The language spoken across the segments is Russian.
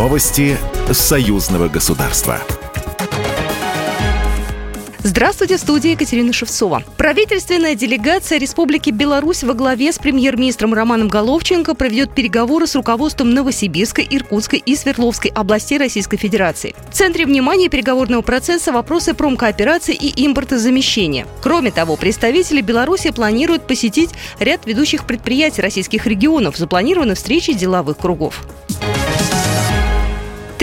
Новости союзного государства. Здравствуйте, в студии Екатерина Шевцова. Правительственная делегация Республики Беларусь во главе с премьер-министром Романом Головченко проведет переговоры с руководством Новосибирской, Иркутской и Свердловской областей Российской Федерации. В центре внимания переговорного процесса вопросы промкооперации и импортозамещения. Кроме того, представители Беларуси планируют посетить ряд ведущих предприятий российских регионов. Запланированы встречи деловых кругов.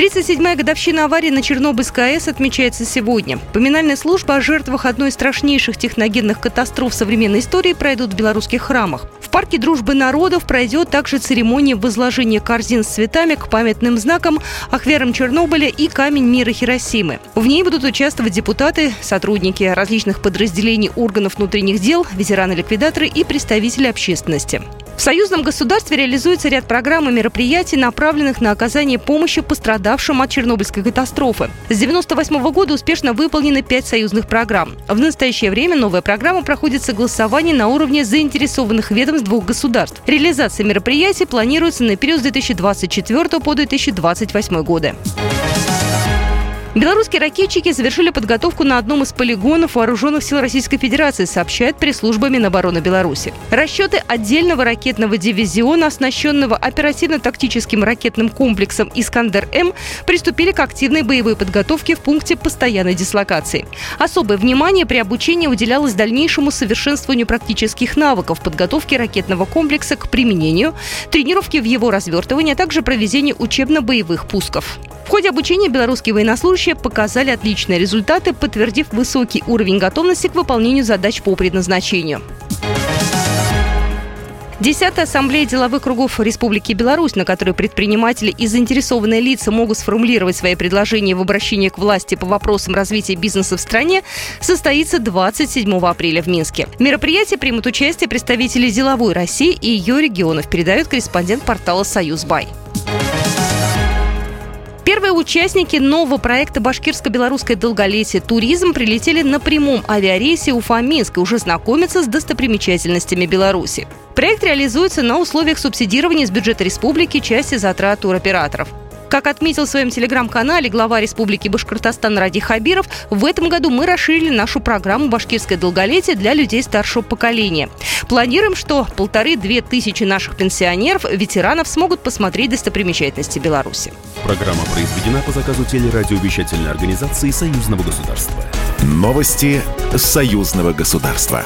37-я годовщина аварии на Чернобыльской АЭС отмечается сегодня. Поминальная служба о жертвах одной из страшнейших техногенных катастроф современной истории пройдут в белорусских храмах. В парке Дружбы народов пройдет также церемония возложения корзин с цветами к памятным знакам Ахверам Чернобыля и Камень мира Хиросимы. В ней будут участвовать депутаты, сотрудники различных подразделений органов внутренних дел, ветераны-ликвидаторы и представители общественности. В союзном государстве реализуется ряд программ и мероприятий, направленных на оказание помощи пострадавшим от Чернобыльской катастрофы. С 1998 года успешно выполнены пять союзных программ. В настоящее время новая программа проходит согласование на уровне заинтересованных ведомств двух государств. Реализация мероприятий планируется на период с 2024 по 2028 годы. Белорусские ракетчики завершили подготовку на одном из полигонов вооруженных сил Российской Федерации, сообщает пресс-служба Минобороны Беларуси. Расчеты отдельного ракетного дивизиона, оснащенного оперативно-тактическим ракетным комплексом «Искандер-М», приступили к активной боевой подготовке в пункте постоянной дислокации. Особое внимание при обучении уделялось дальнейшему совершенствованию практических навыков подготовки ракетного комплекса к применению, тренировке в его развертывании, а также проведению учебно-боевых пусков. В ходе обучения белорусские военнослужащие показали отличные результаты, подтвердив высокий уровень готовности к выполнению задач по предназначению. Десятая ассамблея деловых кругов Республики Беларусь, на которой предприниматели и заинтересованные лица могут сформулировать свои предложения в обращении к власти по вопросам развития бизнеса в стране, состоится 27 апреля в Минске. В мероприятии примут участие представители деловой России и ее регионов, передает корреспондент портала «Союзбай». Первые участники нового проекта «Башкирско-белорусское долголетие туризм» прилетели на прямом авиарейсе Уфа-Минск и уже знакомятся с достопримечательностями Беларуси. Проект реализуется на условиях субсидирования с бюджета республики части затрат туроператоров. Как отметил в своем телеграм-канале глава Республики Башкортостан Ради Хабиров, в этом году мы расширили нашу программу «Башкирское долголетие» для людей старшего поколения. Планируем, что полторы-две тысячи наших пенсионеров, ветеранов смогут посмотреть достопримечательности Беларуси. Программа произведена по заказу телерадиовещательной организации Союзного государства. Новости Союзного государства.